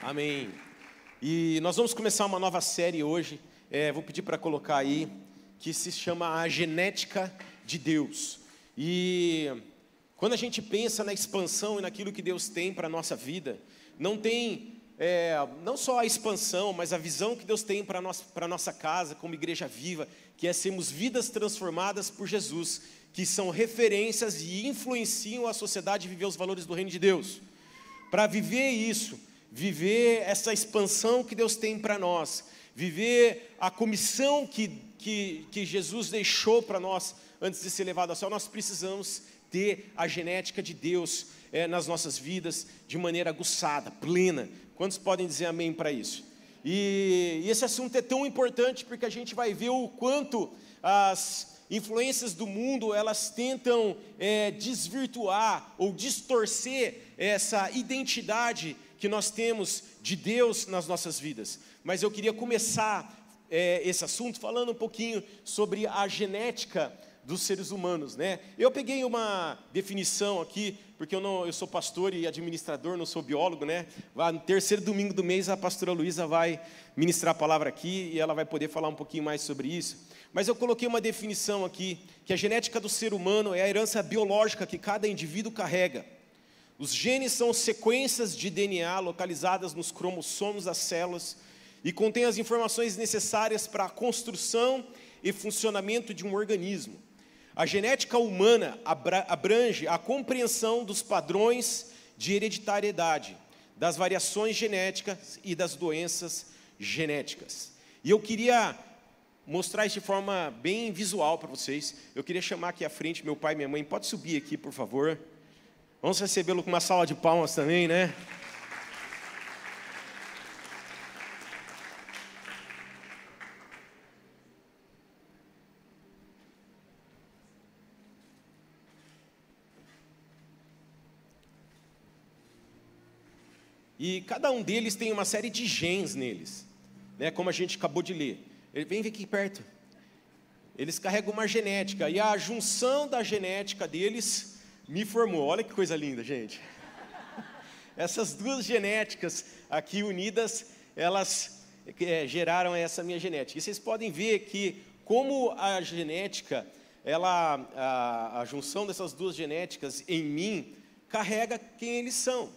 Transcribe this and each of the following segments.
Amém. E nós vamos começar uma nova série hoje. É, vou pedir para colocar aí que se chama A Genética de Deus. E quando a gente pensa na expansão e naquilo que Deus tem para nossa vida, não tem é, não só a expansão, mas a visão que Deus tem para a nossa casa como igreja viva, que é sermos vidas transformadas por Jesus, que são referências e influenciam a sociedade a viver os valores do reino de Deus. Para viver isso, viver essa expansão que Deus tem para nós, viver a comissão que, que, que Jesus deixou para nós antes de ser levado ao céu, nós precisamos ter a genética de Deus é, nas nossas vidas de maneira aguçada, plena. Quantos podem dizer amém para isso? E, e esse assunto é tão importante porque a gente vai ver o quanto as influências do mundo elas tentam é, desvirtuar ou distorcer essa identidade que nós temos de Deus nas nossas vidas. Mas eu queria começar é, esse assunto falando um pouquinho sobre a genética dos seres humanos, né? Eu peguei uma definição aqui, porque eu não, eu sou pastor e administrador, não sou biólogo, né? No terceiro domingo do mês a pastora Luísa vai ministrar a palavra aqui e ela vai poder falar um pouquinho mais sobre isso. Mas eu coloquei uma definição aqui, que a genética do ser humano é a herança biológica que cada indivíduo carrega. Os genes são sequências de DNA localizadas nos cromossomos das células e contêm as informações necessárias para a construção e funcionamento de um organismo. A genética humana abrange a compreensão dos padrões de hereditariedade, das variações genéticas e das doenças genéticas. E eu queria mostrar isso de forma bem visual para vocês. Eu queria chamar aqui à frente meu pai e minha mãe. Pode subir aqui, por favor. Vamos recebê-lo com uma sala de palmas também, né? E cada um deles tem uma série de genes neles, né, como a gente acabou de ler. Ele vem aqui perto. Eles carregam uma genética e a junção da genética deles me formou. Olha que coisa linda, gente. Essas duas genéticas aqui unidas, elas é, geraram essa minha genética. E vocês podem ver que como a genética, ela, a, a junção dessas duas genéticas em mim carrega quem eles são.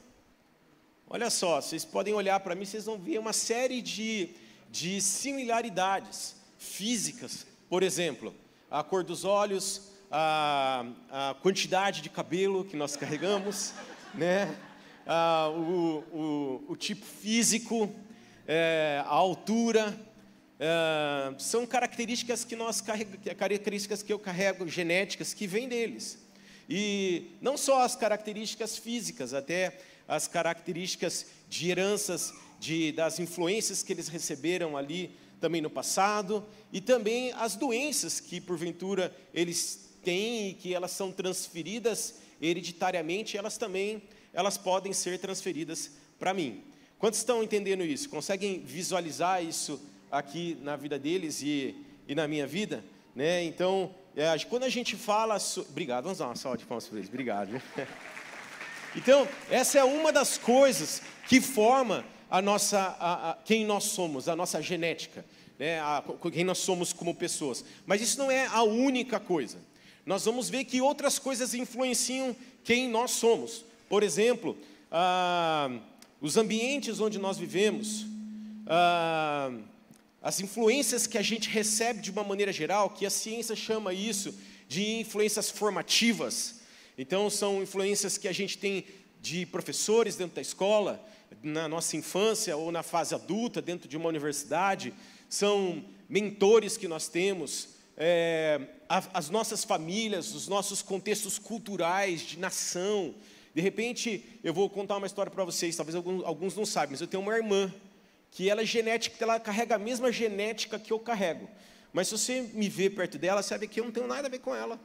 Olha só, vocês podem olhar para mim, vocês vão ver uma série de, de similaridades físicas. Por exemplo, a cor dos olhos, a, a quantidade de cabelo que nós carregamos, né? O, o, o, tipo físico, é, a altura, é, são características que nós características que eu carrego genéticas que vêm deles. E não só as características físicas, até as características de heranças, de, das influências que eles receberam ali também no passado, e também as doenças que porventura eles têm e que elas são transferidas hereditariamente, elas também elas podem ser transferidas para mim. Quantos estão entendendo isso? Conseguem visualizar isso aqui na vida deles e, e na minha vida? Né? Então, é, quando a gente fala. So... Obrigado, vamos dar uma salva de palmas para eles. Obrigado. Então, essa é uma das coisas que forma a nossa, a, a, quem nós somos, a nossa genética, né? a, quem nós somos como pessoas. Mas isso não é a única coisa nós vamos ver que outras coisas influenciam quem nós somos. Por exemplo, ah, os ambientes onde nós vivemos, ah, as influências que a gente recebe de uma maneira geral, que a ciência chama isso de influências formativas. Então, são influências que a gente tem de professores dentro da escola, na nossa infância ou na fase adulta, dentro de uma universidade, são mentores que nós temos, é, as nossas famílias, os nossos contextos culturais, de nação. De repente, eu vou contar uma história para vocês, talvez alguns, não saibam, mas eu tenho uma irmã que ela é genética, ela carrega a mesma genética que eu carrego. Mas se você me ver perto dela, ver que eu não tenho nada a ver com ela.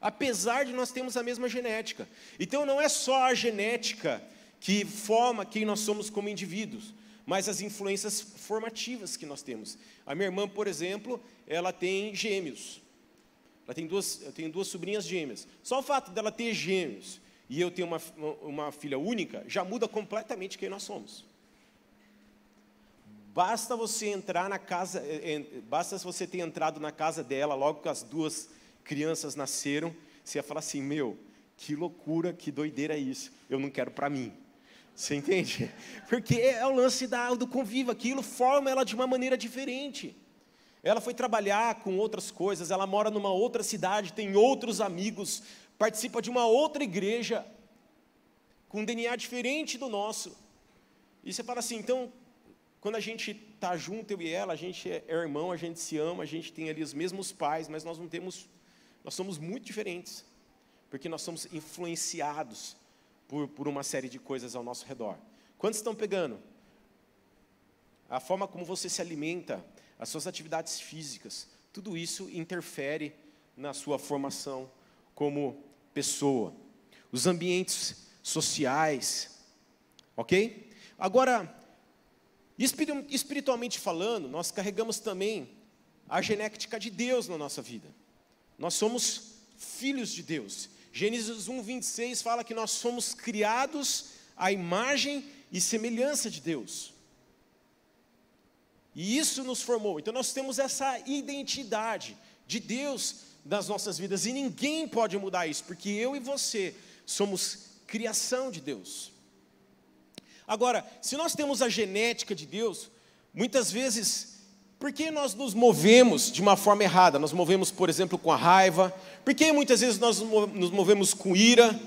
Apesar de nós termos a mesma genética. Então não é só a genética que forma quem nós somos como indivíduos, mas as influências formativas que nós temos. A minha irmã, por exemplo, ela tem gêmeos. Ela tem duas, eu tenho duas sobrinhas gêmeas. Só o fato dela ter gêmeos e eu ter uma, uma filha única já muda completamente quem nós somos. Basta você entrar na casa, é, é, basta você ter entrado na casa dela logo que as duas crianças nasceram, você ia falar assim: meu, que loucura, que doideira é isso. Eu não quero para mim. Você entende? Porque é o lance da, do convívio, aquilo forma ela de uma maneira diferente. Ela foi trabalhar com outras coisas, ela mora numa outra cidade, tem outros amigos, participa de uma outra igreja, com um DNA diferente do nosso. E você fala assim, então, quando a gente está junto, eu e ela, a gente é irmão, a gente se ama, a gente tem ali os mesmos pais, mas nós não temos, nós somos muito diferentes, porque nós somos influenciados por, por uma série de coisas ao nosso redor. Quantos estão pegando? A forma como você se alimenta, as suas atividades físicas, tudo isso interfere na sua formação como pessoa. Os ambientes sociais, ok? Agora, espiritualmente falando, nós carregamos também a genética de Deus na nossa vida. Nós somos filhos de Deus. Gênesis 1, 26 fala que nós somos criados à imagem e semelhança de Deus. E isso nos formou. Então nós temos essa identidade de Deus nas nossas vidas e ninguém pode mudar isso, porque eu e você somos criação de Deus. Agora, se nós temos a genética de Deus, muitas vezes, por que nós nos movemos de uma forma errada? Nós movemos, por exemplo, com a raiva, por que muitas vezes nós nos movemos com ira?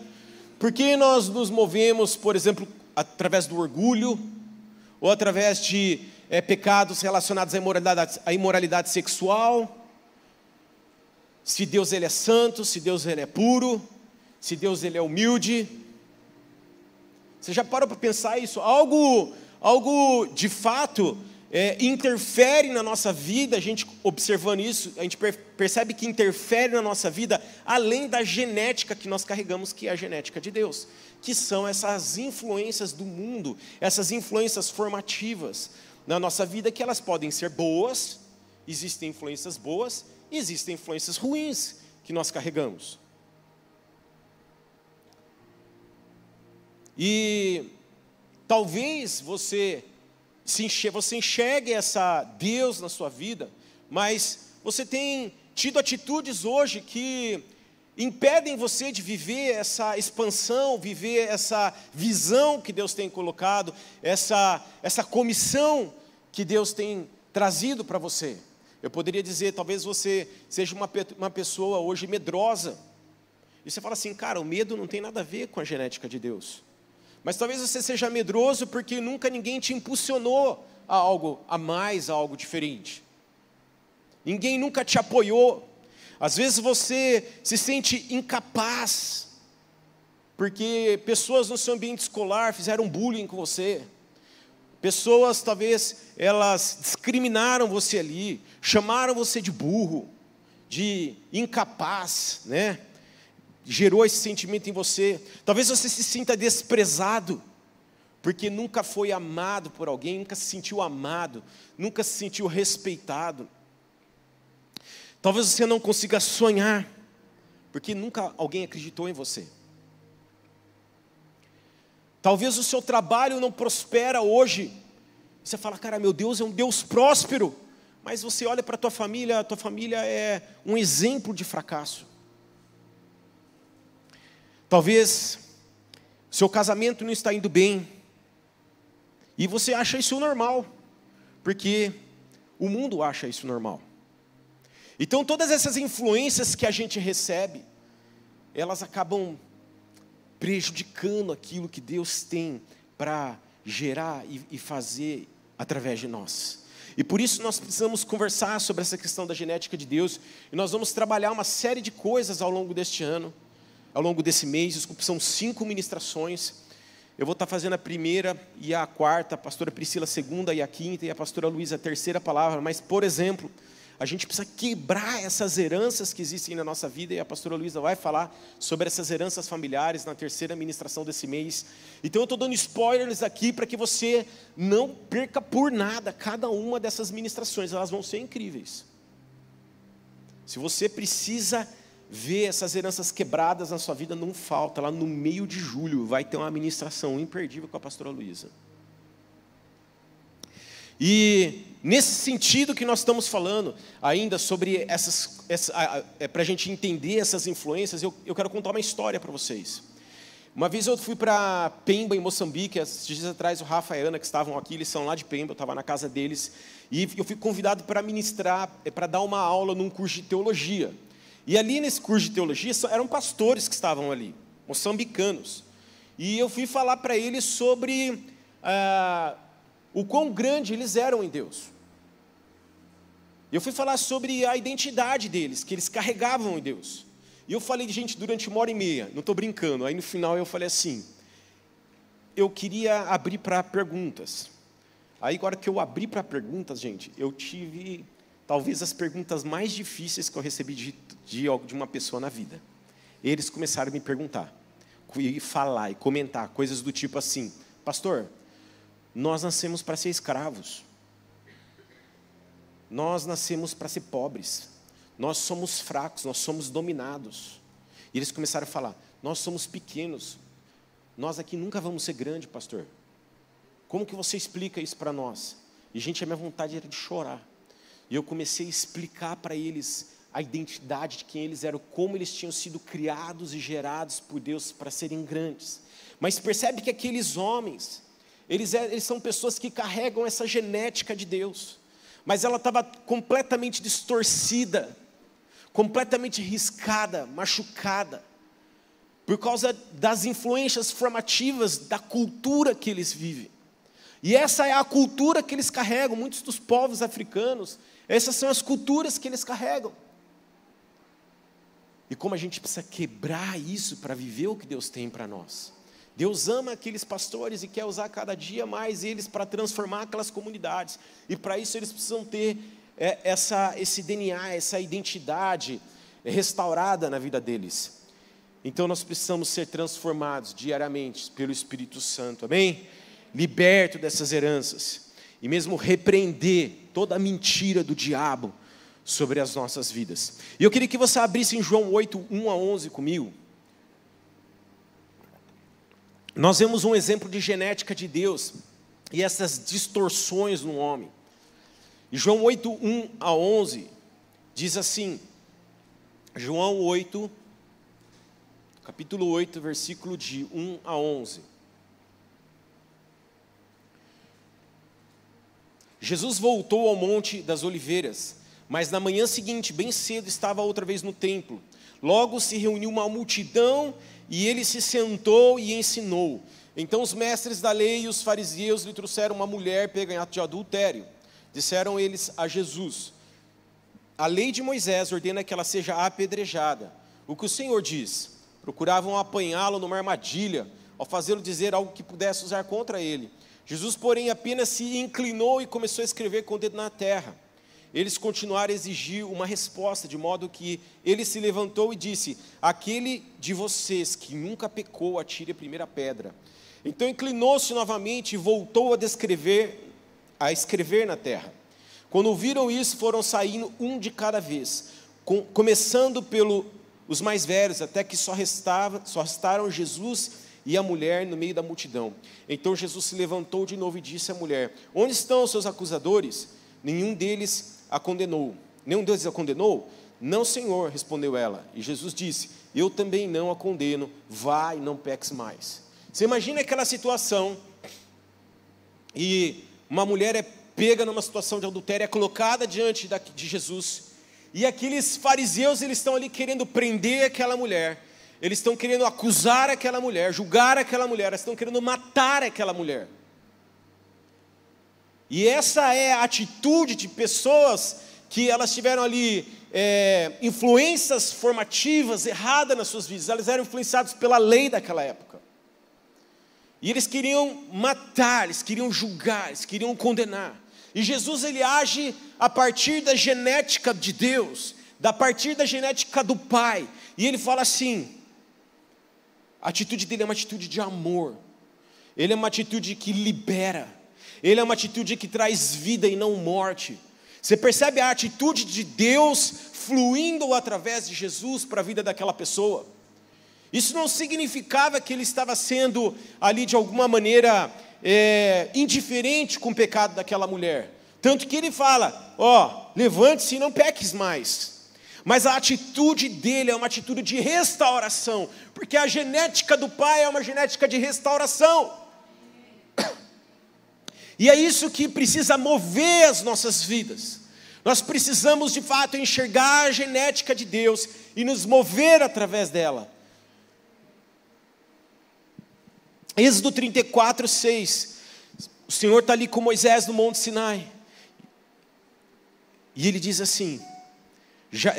Por que nós nos movemos, por exemplo, através do orgulho? Ou através de é, pecados relacionados à imoralidade, à imoralidade sexual? Se Deus ele é santo, se Deus ele é puro, se Deus ele é humilde. Você já parou para pensar isso? Algo, algo de fato é, interfere na nossa vida, a gente observando isso, a gente percebe que interfere na nossa vida, além da genética que nós carregamos, que é a genética de Deus, que são essas influências do mundo, essas influências formativas na nossa vida, que elas podem ser boas, existem influências boas, e existem influências ruins que nós carregamos. E talvez você você enxergue essa Deus na sua vida, mas você tem tido atitudes hoje que impedem você de viver essa expansão, viver essa visão que Deus tem colocado, essa, essa comissão que Deus tem trazido para você. Eu poderia dizer, talvez você seja uma, uma pessoa hoje medrosa. E você fala assim, cara, o medo não tem nada a ver com a genética de Deus. Mas talvez você seja medroso porque nunca ninguém te impulsionou a algo a mais, a algo diferente. Ninguém nunca te apoiou. Às vezes você se sente incapaz porque pessoas no seu ambiente escolar fizeram bullying com você. Pessoas talvez elas discriminaram você ali, chamaram você de burro, de incapaz, né? gerou esse sentimento em você. Talvez você se sinta desprezado, porque nunca foi amado por alguém, nunca se sentiu amado, nunca se sentiu respeitado. Talvez você não consiga sonhar, porque nunca alguém acreditou em você. Talvez o seu trabalho não prospera hoje. Você fala, cara, meu Deus é um Deus próspero. Mas você olha para a tua família, a tua família é um exemplo de fracasso. Talvez seu casamento não está indo bem e você acha isso normal, porque o mundo acha isso normal. Então todas essas influências que a gente recebe, elas acabam prejudicando aquilo que Deus tem para gerar e, e fazer através de nós. E por isso nós precisamos conversar sobre essa questão da genética de Deus, e nós vamos trabalhar uma série de coisas ao longo deste ano ao longo desse mês. Desculpa, são cinco ministrações. Eu vou estar fazendo a primeira e a quarta, a pastora Priscila a segunda e a quinta, e a pastora Luísa a terceira palavra. Mas, por exemplo, a gente precisa quebrar essas heranças que existem na nossa vida, e a pastora Luísa vai falar sobre essas heranças familiares na terceira ministração desse mês. Então eu estou dando spoilers aqui para que você não perca por nada cada uma dessas ministrações, elas vão ser incríveis. Se você precisa ver essas heranças quebradas na sua vida, não falta. Lá no meio de julho vai ter uma administração imperdível com a pastora Luísa. E nesse sentido que nós estamos falando, ainda sobre essas, essa, é, para a gente entender essas influências, eu, eu quero contar uma história para vocês. Uma vez eu fui para Pemba, em Moçambique, esses dias atrás o Rafa e a Ana, que estavam aqui, eles são lá de Pemba, eu estava na casa deles, e eu fui convidado para ministrar, é, para dar uma aula num curso de teologia. E ali nesse curso de teologia, eram pastores que estavam ali, moçambicanos. E eu fui falar para eles sobre ah, o quão grande eles eram em Deus. Eu fui falar sobre a identidade deles, que eles carregavam em Deus. E eu falei, gente, durante uma hora e meia, não estou brincando. Aí no final eu falei assim: eu queria abrir para perguntas. Aí agora que eu abri para perguntas, gente, eu tive talvez as perguntas mais difíceis que eu recebi de, de, de uma pessoa na vida. Eles começaram a me perguntar, e falar e comentar coisas do tipo assim: Pastor, nós nascemos para ser escravos. Nós nascemos para ser pobres. Nós somos fracos, nós somos dominados. E eles começaram a falar: Nós somos pequenos. Nós aqui nunca vamos ser grandes, pastor. Como que você explica isso para nós? E, gente, a minha vontade era de chorar. E eu comecei a explicar para eles a identidade de quem eles eram, como eles tinham sido criados e gerados por Deus para serem grandes. Mas percebe que aqueles homens, eles, é, eles são pessoas que carregam essa genética de Deus, mas ela estava completamente distorcida completamente riscada, machucada, por causa das influências formativas da cultura que eles vivem. E essa é a cultura que eles carregam, muitos dos povos africanos, essas são as culturas que eles carregam. E como a gente precisa quebrar isso para viver o que Deus tem para nós. Deus ama aqueles pastores e quer usar cada dia mais eles para transformar aquelas comunidades. E para isso eles precisam ter é, essa, esse DNA, essa identidade restaurada na vida deles. Então nós precisamos ser transformados diariamente pelo Espírito Santo, amém? Liberto dessas heranças e mesmo repreender toda a mentira do diabo sobre as nossas vidas. E eu queria que você abrisse em João 8, 1 a 11 comigo. Nós vemos um exemplo de genética de Deus e essas distorções no homem. E João 8, 1 a 11 diz assim, João 8, capítulo 8, versículo de 1 a 11. Jesus voltou ao Monte das Oliveiras, mas na manhã seguinte, bem cedo, estava outra vez no templo. Logo se reuniu uma multidão e ele se sentou e ensinou. Então os mestres da lei e os fariseus lhe trouxeram uma mulher pega em ato de adultério. Disseram eles a Jesus: A lei de Moisés ordena que ela seja apedrejada. O que o Senhor diz? Procuravam apanhá-lo numa armadilha, ao fazê-lo dizer algo que pudesse usar contra ele. Jesus, porém, apenas se inclinou e começou a escrever com o dedo na terra. Eles continuaram a exigir uma resposta, de modo que ele se levantou e disse: Aquele de vocês que nunca pecou, atire a primeira pedra. Então inclinou-se novamente e voltou a descrever a escrever na terra. Quando viram isso, foram saindo um de cada vez, com, começando pelos os mais velhos, até que só, restava, só restaram Jesus e a mulher no meio da multidão. Então Jesus se levantou de novo e disse à mulher: Onde estão os seus acusadores? Nenhum deles a condenou. Nenhum deles a condenou? Não, Senhor, respondeu ela. E Jesus disse: Eu também não a condeno. E não peques mais. Você imagina aquela situação e uma mulher é pega numa situação de adultério, é colocada diante de Jesus, e aqueles fariseus eles estão ali querendo prender aquela mulher, eles estão querendo acusar aquela mulher, julgar aquela mulher, eles estão querendo matar aquela mulher. E essa é a atitude de pessoas que elas tiveram ali é, influências formativas erradas nas suas vidas, elas eram influenciadas pela lei daquela época. E eles queriam matar, eles queriam julgar, eles queriam condenar. E Jesus ele age a partir da genética de Deus, da partir da genética do Pai. E ele fala assim: a atitude dele é uma atitude de amor. Ele é uma atitude que libera. Ele é uma atitude que traz vida e não morte. Você percebe a atitude de Deus fluindo através de Jesus para a vida daquela pessoa? Isso não significava que ele estava sendo ali de alguma maneira é, indiferente com o pecado daquela mulher. Tanto que ele fala: ó, levante-se e não peques mais. Mas a atitude dele é uma atitude de restauração, porque a genética do pai é uma genética de restauração. E é isso que precisa mover as nossas vidas. Nós precisamos de fato enxergar a genética de Deus e nos mover através dela. Êxodo 34, 6. O Senhor está ali com Moisés no Monte Sinai. E ele diz assim: já,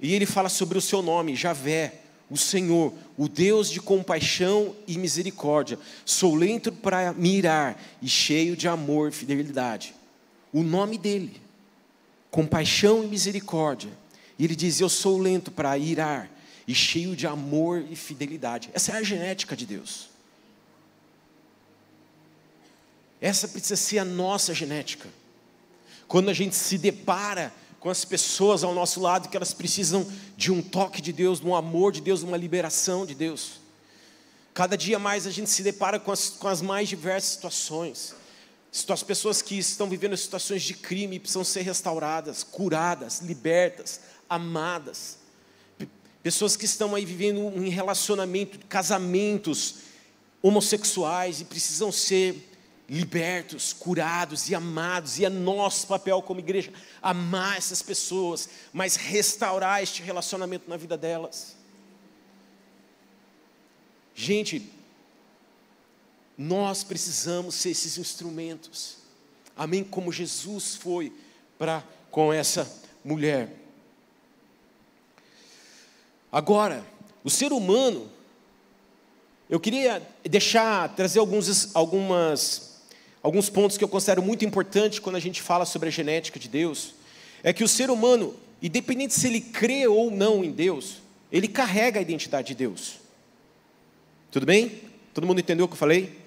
e ele fala sobre o seu nome, Javé, o Senhor, o Deus de compaixão e misericórdia. Sou lento para mirar e cheio de amor e fidelidade. O nome dele, compaixão e misericórdia. E ele diz: Eu sou lento para irar e cheio de amor e fidelidade. Essa é a genética de Deus. Essa precisa ser a nossa genética. Quando a gente se depara com as pessoas ao nosso lado que elas precisam de um toque de Deus, de um amor de Deus, de uma liberação de Deus. Cada dia mais a gente se depara com as, com as mais diversas situações. As pessoas que estão vivendo situações de crime precisam ser restauradas, curadas, libertas, amadas. Pessoas que estão aí vivendo um relacionamento, casamentos homossexuais e precisam ser libertos, curados e amados, e é nosso papel como igreja amar essas pessoas, mas restaurar este relacionamento na vida delas. Gente, nós precisamos ser esses instrumentos, amém? Como Jesus foi para com essa mulher. Agora, o ser humano, eu queria deixar, trazer alguns, algumas alguns pontos que eu considero muito importantes quando a gente fala sobre a genética de Deus, é que o ser humano, independente se ele crê ou não em Deus, ele carrega a identidade de Deus. Tudo bem? Todo mundo entendeu o que eu falei?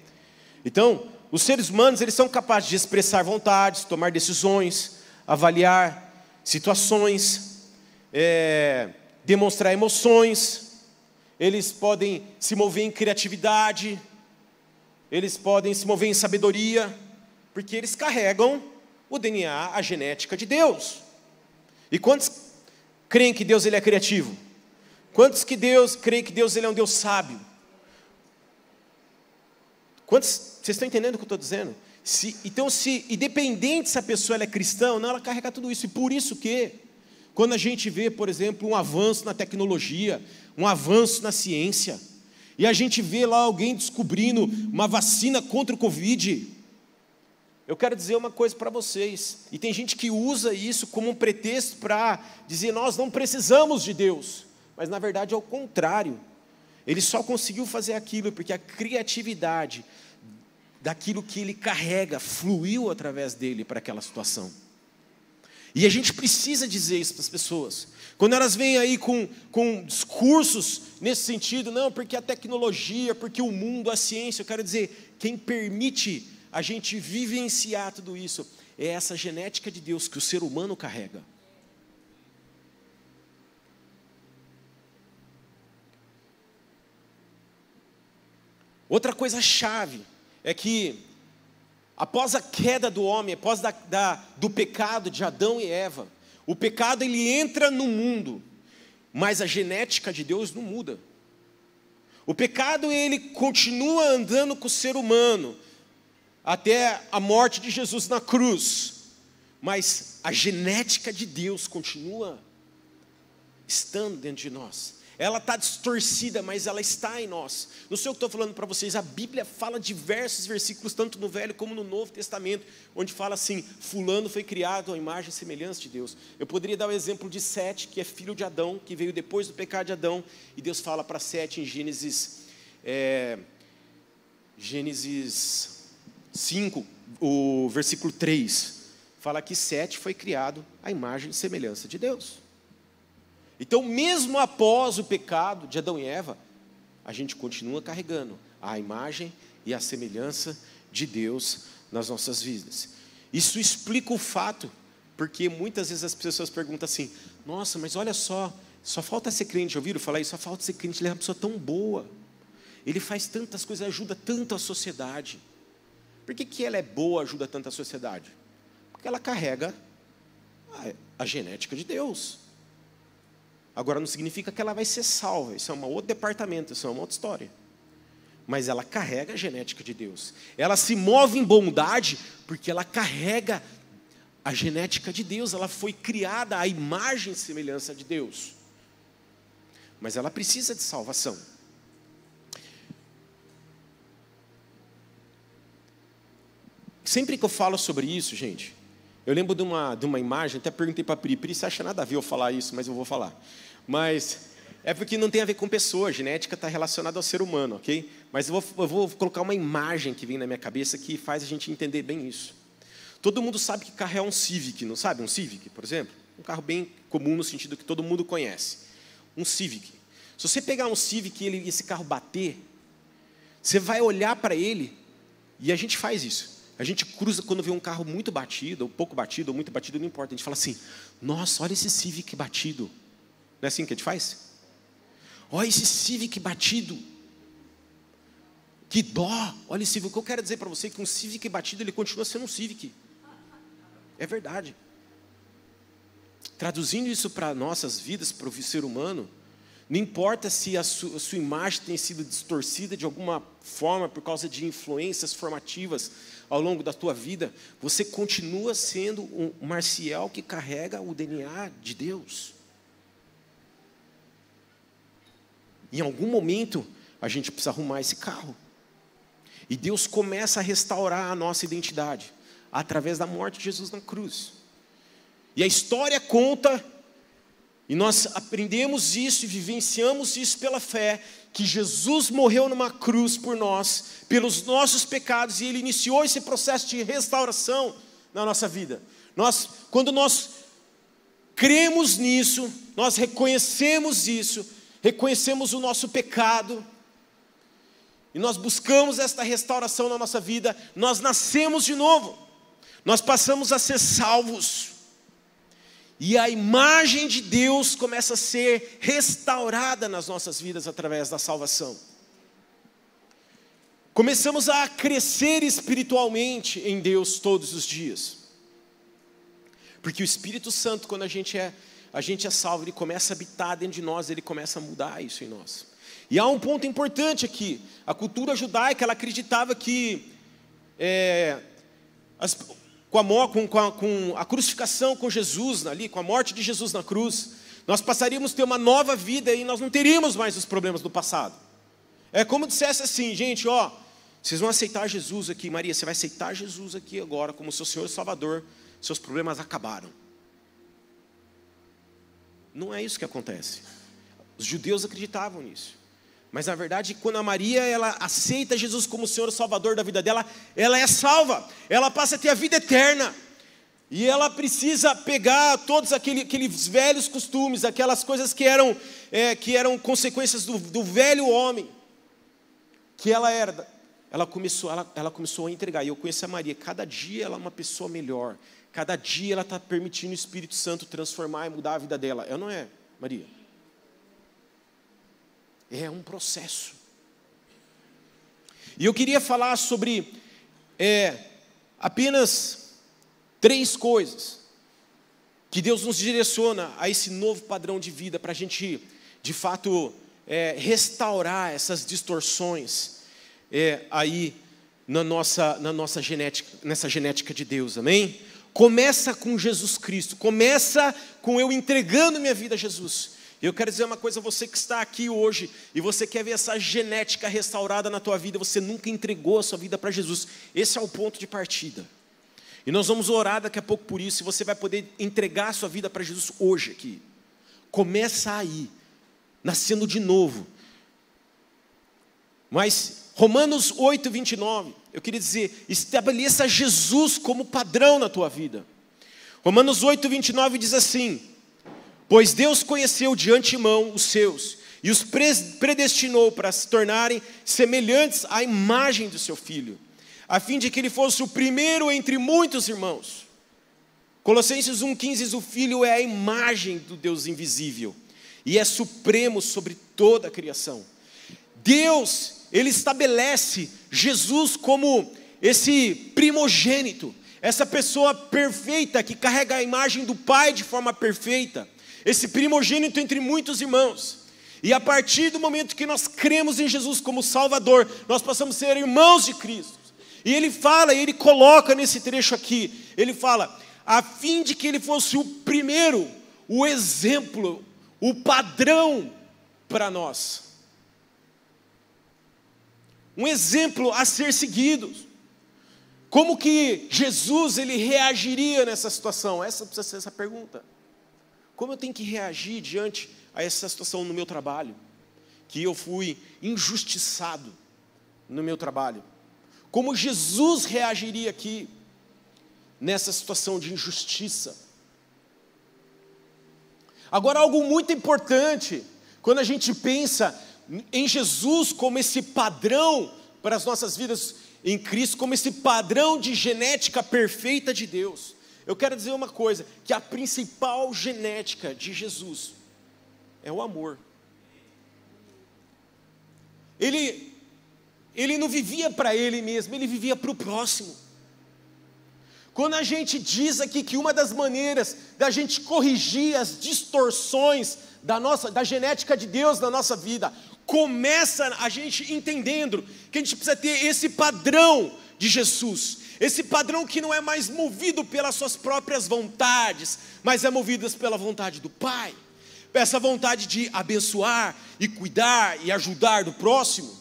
Então, os seres humanos, eles são capazes de expressar vontades, tomar decisões, avaliar situações, é, demonstrar emoções, eles podem se mover em criatividade, eles podem se mover em sabedoria, porque eles carregam o DNA, a genética de Deus. E quantos creem que Deus ele é criativo? Quantos que Deus creem que Deus ele é um Deus sábio? Quantos, vocês estão entendendo o que eu estou dizendo? Se, então, se independente se a pessoa é cristã ou não, ela carrega tudo isso. E por isso que, quando a gente vê, por exemplo, um avanço na tecnologia, um avanço na ciência, e a gente vê lá alguém descobrindo uma vacina contra o Covid. Eu quero dizer uma coisa para vocês, e tem gente que usa isso como um pretexto para dizer nós não precisamos de Deus, mas na verdade é o contrário. Ele só conseguiu fazer aquilo porque a criatividade daquilo que ele carrega fluiu através dele para aquela situação. E a gente precisa dizer isso para as pessoas. Quando elas vêm aí com, com discursos nesse sentido, não, porque a tecnologia, porque o mundo, a ciência, eu quero dizer, quem permite a gente vivenciar tudo isso é essa genética de Deus que o ser humano carrega. Outra coisa chave é que, após a queda do homem, após da, da, do pecado de Adão e Eva, o pecado ele entra no mundo, mas a genética de Deus não muda. O pecado ele continua andando com o ser humano até a morte de Jesus na cruz. Mas a genética de Deus continua estando dentro de nós ela está distorcida, mas ela está em nós. Não sei o que estou falando para vocês, a Bíblia fala diversos versículos, tanto no Velho como no Novo Testamento, onde fala assim: Fulano foi criado à imagem e semelhança de Deus. Eu poderia dar o exemplo de Sete, que é filho de Adão, que veio depois do pecado de Adão, e Deus fala para Sete em Gênesis, é, Gênesis 5, o versículo 3, fala que Sete foi criado à imagem e semelhança de Deus. Então, mesmo após o pecado de Adão e Eva, a gente continua carregando a imagem e a semelhança de Deus nas nossas vidas. Isso explica o fato, porque muitas vezes as pessoas perguntam assim: nossa, mas olha só, só falta ser crente, já ouviram falar isso? Só falta ser crente, ele é uma pessoa tão boa, ele faz tantas coisas, ajuda tanto a sociedade. Por que, que ela é boa, ajuda tanto a sociedade? Porque ela carrega a, a genética de Deus. Agora não significa que ela vai ser salva, isso é um outro departamento, isso é uma outra história. Mas ela carrega a genética de Deus. Ela se move em bondade porque ela carrega a genética de Deus, ela foi criada à imagem e semelhança de Deus. Mas ela precisa de salvação. Sempre que eu falo sobre isso, gente, eu lembro de uma, de uma imagem, até perguntei para a Pri, Pri, você acha nada a ver eu falar isso, mas eu vou falar. Mas é porque não tem a ver com pessoa, a genética está relacionada ao ser humano, ok? Mas eu vou, eu vou colocar uma imagem que vem na minha cabeça que faz a gente entender bem isso. Todo mundo sabe que carro é um Civic, não sabe? Um Civic, por exemplo? Um carro bem comum no sentido que todo mundo conhece. Um Civic. Se você pegar um Civic e ele, esse carro bater, você vai olhar para ele, e a gente faz isso. A gente cruza quando vê um carro muito batido, ou pouco batido, ou muito batido, não importa. A gente fala assim: nossa, olha esse Civic batido. Não é assim que a gente faz? Olha esse Civic batido. Que dó. Olha esse Civic. O que eu quero dizer para você é que um Civic batido, ele continua sendo um Civic. É verdade. Traduzindo isso para nossas vidas, para o ser humano, não importa se a sua, a sua, imagem tem sido distorcida de alguma forma por causa de influências formativas ao longo da tua vida, você continua sendo um marcial que carrega o DNA de Deus. Em algum momento, a gente precisa arrumar esse carro. E Deus começa a restaurar a nossa identidade através da morte de Jesus na cruz. E a história conta, e nós aprendemos isso e vivenciamos isso pela fé, que Jesus morreu numa cruz por nós, pelos nossos pecados, e Ele iniciou esse processo de restauração na nossa vida. Nós, quando nós cremos nisso, nós reconhecemos isso, reconhecemos o nosso pecado, e nós buscamos esta restauração na nossa vida, nós nascemos de novo, nós passamos a ser salvos, e a imagem de Deus começa a ser restaurada nas nossas vidas através da salvação. Começamos a crescer espiritualmente em Deus todos os dias. Porque o Espírito Santo, quando a gente é a gente é salvo, ele começa a habitar dentro de nós, ele começa a mudar isso em nós. E há um ponto importante aqui: a cultura judaica ela acreditava que é, as, com, a, com, a, com a crucificação com Jesus ali, com a morte de Jesus na cruz, nós passaríamos a ter uma nova vida e nós não teríamos mais os problemas do passado. É como dissesse assim, gente, ó, vocês vão aceitar Jesus aqui, Maria, você vai aceitar Jesus aqui agora como seu Senhor e Salvador, seus problemas acabaram. Não é isso que acontece. Os judeus acreditavam nisso. Mas na verdade, quando a Maria ela aceita Jesus como Senhor e Salvador da vida dela, ela é salva. Ela passa a ter a vida eterna. E ela precisa pegar todos aquele, aqueles velhos costumes, aquelas coisas que eram, é, que eram consequências do, do, velho homem, que ela era. Ela começou, ela, ela começou a entregar. E eu conheço a Maria. Cada dia ela é uma pessoa melhor. Cada dia ela está permitindo o Espírito Santo transformar e mudar a vida dela. É não é, Maria? É um processo. E eu queria falar sobre é, apenas três coisas que Deus nos direciona a esse novo padrão de vida para a gente, de fato, é, restaurar essas distorções é, aí na nossa, na nossa genética, nessa genética de Deus, amém? Começa com Jesus Cristo, começa com eu entregando minha vida a Jesus. Eu quero dizer uma coisa, você que está aqui hoje e você quer ver essa genética restaurada na tua vida, você nunca entregou a sua vida para Jesus. Esse é o ponto de partida. E nós vamos orar daqui a pouco por isso, e você vai poder entregar a sua vida para Jesus hoje aqui. Começa aí, nascendo de novo. Mas Romanos 8, 29, eu queria dizer, estabeleça Jesus como padrão na tua vida. Romanos 8, 29 diz assim: Pois Deus conheceu de antemão os seus e os predestinou para se tornarem semelhantes à imagem do seu filho, a fim de que ele fosse o primeiro entre muitos irmãos. Colossenses 1,15 diz: O filho é a imagem do Deus invisível e é supremo sobre toda a criação. Deus ele estabelece Jesus como esse primogênito, essa pessoa perfeita que carrega a imagem do Pai de forma perfeita, esse primogênito entre muitos irmãos. E a partir do momento que nós cremos em Jesus como Salvador, nós passamos a ser irmãos de Cristo. E ele fala, ele coloca nesse trecho aqui, ele fala, a fim de que ele fosse o primeiro, o exemplo, o padrão para nós. Um exemplo a ser seguido. Como que Jesus ele reagiria nessa situação? Essa precisa ser essa pergunta. Como eu tenho que reagir diante a essa situação no meu trabalho? Que eu fui injustiçado no meu trabalho. Como Jesus reagiria aqui nessa situação de injustiça? Agora, algo muito importante, quando a gente pensa em Jesus como esse padrão para as nossas vidas em Cristo, como esse padrão de genética perfeita de Deus, eu quero dizer uma coisa: que a principal genética de Jesus é o amor. Ele, ele não vivia para ele mesmo, ele vivia para o próximo. Quando a gente diz aqui que uma das maneiras da gente corrigir as distorções da nossa, da genética de Deus na nossa vida, começa a gente entendendo que a gente precisa ter esse padrão de Jesus, esse padrão que não é mais movido pelas suas próprias vontades, mas é movido pela vontade do Pai, essa vontade de abençoar e cuidar e ajudar do próximo.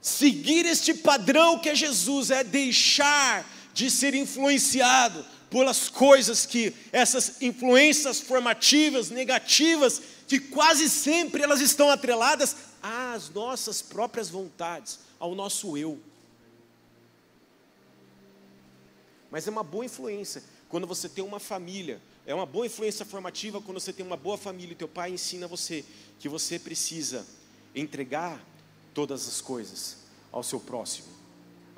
Seguir este padrão que é Jesus é deixar de ser influenciado pelas coisas que essas influências formativas, negativas, que quase sempre elas estão atreladas às nossas próprias vontades, ao nosso eu. Mas é uma boa influência quando você tem uma família, é uma boa influência formativa quando você tem uma boa família e teu pai ensina você que você precisa entregar todas as coisas ao seu próximo,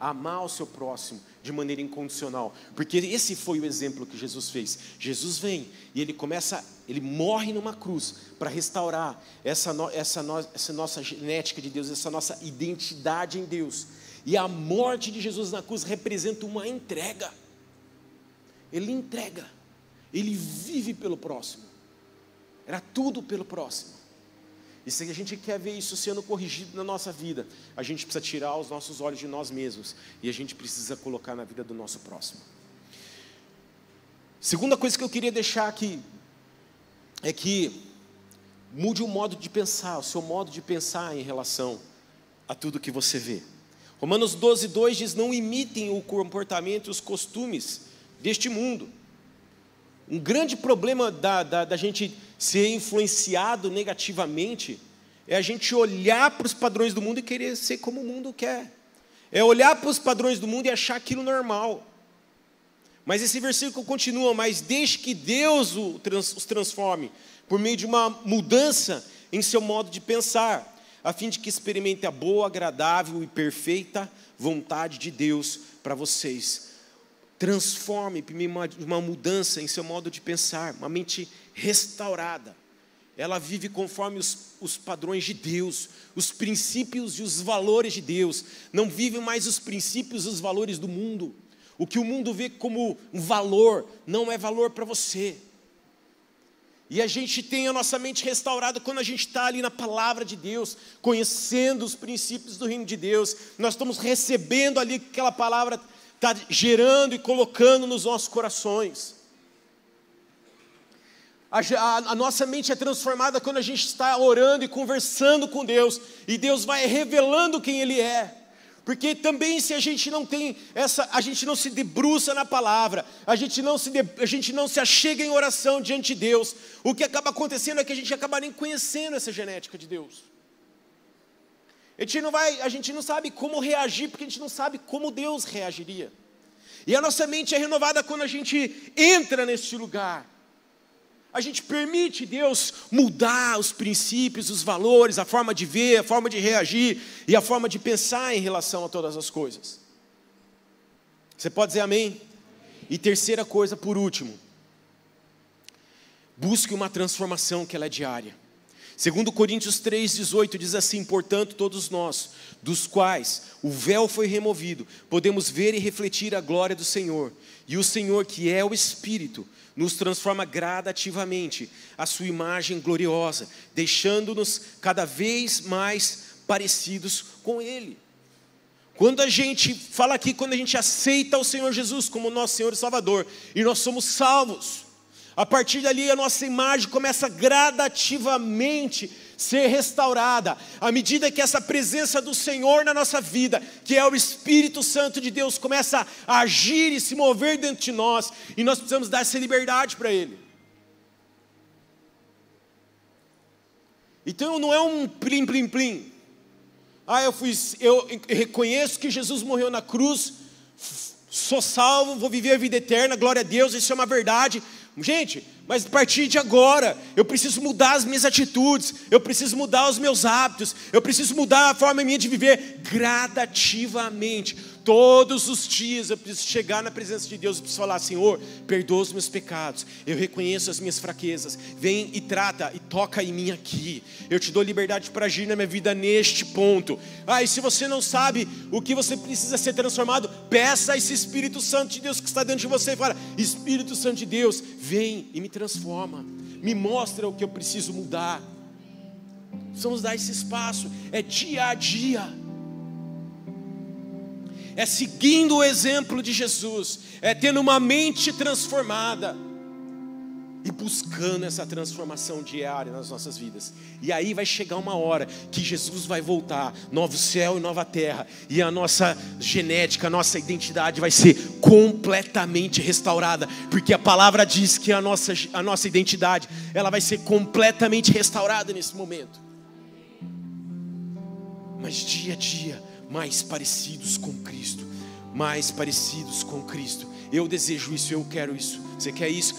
amar o seu próximo de maneira incondicional, porque esse foi o exemplo que Jesus fez. Jesus vem e ele começa, ele morre numa cruz para restaurar essa, essa, essa nossa genética de Deus, essa nossa identidade em Deus. E a morte de Jesus na cruz representa uma entrega. Ele entrega, ele vive pelo próximo. Era tudo pelo próximo. E se a gente quer ver isso sendo corrigido na nossa vida, a gente precisa tirar os nossos olhos de nós mesmos e a gente precisa colocar na vida do nosso próximo. Segunda coisa que eu queria deixar aqui é que mude o modo de pensar, o seu modo de pensar em relação a tudo que você vê. Romanos 12, 2 diz: Não imitem o comportamento e os costumes deste mundo. Um grande problema da, da, da gente ser influenciado negativamente é a gente olhar para os padrões do mundo e querer ser como o mundo quer. É olhar para os padrões do mundo e achar aquilo normal. Mas esse versículo continua, mas deixe que Deus os transforme por meio de uma mudança em seu modo de pensar, a fim de que experimente a boa, agradável e perfeita vontade de Deus para vocês. Transforme uma, mudança em seu modo de pensar, uma mente restaurada. Ela vive conforme os, os, padrões de Deus, os princípios e os valores de Deus. Não vive mais os princípios e os valores do mundo. O que o mundo vê como um valor, não é valor para você. E a gente tem a nossa mente restaurada quando a gente está ali na palavra de Deus, conhecendo os princípios do reino de Deus. Nós estamos recebendo ali aquela palavra está gerando e colocando nos nossos corações. A, a, a, nossa mente é transformada quando a gente está orando e conversando com Deus, e Deus vai revelando quem Ele é. Porque também se a gente não tem essa, a gente não se debruça na palavra, a gente não se, de, a gente não se achega em oração diante de Deus, o que acaba acontecendo é que a gente acaba nem conhecendo essa genética de Deus. A gente não vai, a gente não sabe como reagir porque a gente não sabe como Deus reagiria. E a nossa mente é renovada quando a gente entra neste lugar. A gente permite Deus mudar os princípios, os valores, a forma de ver, a forma de reagir e a forma de pensar em relação a todas as coisas. Você pode dizer amém? E terceira coisa, por último, busque uma transformação que ela é diária. Segundo Coríntios 3,18 diz assim: Portanto, todos nós, dos quais o véu foi removido, podemos ver e refletir a glória do Senhor. E o Senhor, que é o Espírito, nos transforma gradativamente a sua imagem gloriosa, deixando-nos cada vez mais parecidos com Ele. Quando a gente fala aqui, quando a gente aceita o Senhor Jesus como nosso Senhor e Salvador, e nós somos salvos, a partir dali a nossa imagem começa gradativamente ser restaurada, à medida que essa presença do Senhor na nossa vida, que é o Espírito Santo de Deus, começa a agir e se mover dentro de nós, e nós precisamos dar essa liberdade para Ele. Então não é um plim plim plim. Ah, eu fui, eu reconheço que Jesus morreu na cruz, sou salvo, vou viver a vida eterna, glória a Deus, isso é uma verdade. Gente, mas a partir de agora, eu preciso mudar as minhas atitudes, eu preciso mudar os meus hábitos, eu preciso mudar a forma minha de viver gradativamente. Todos os dias eu preciso chegar na presença de Deus e preciso falar: Senhor, perdoa os meus pecados, eu reconheço as minhas fraquezas, vem e trata e toca em mim aqui. Eu te dou liberdade para agir na minha vida neste ponto. Ah, e se você não sabe o que você precisa ser transformado, peça a esse Espírito Santo de Deus que está dentro de você e fala: Espírito Santo de Deus, vem e me transforma, me mostra o que eu preciso mudar. Precisamos dar esse espaço, é dia a dia. É seguindo o exemplo de Jesus, é tendo uma mente transformada e buscando essa transformação diária nas nossas vidas. E aí vai chegar uma hora que Jesus vai voltar, novo céu e nova terra, e a nossa genética, a nossa identidade vai ser completamente restaurada, porque a palavra diz que a nossa, a nossa identidade, ela vai ser completamente restaurada nesse momento. Mas dia a dia, mais parecidos com Cristo, mais parecidos com Cristo. Eu desejo isso, eu quero isso. Você quer isso?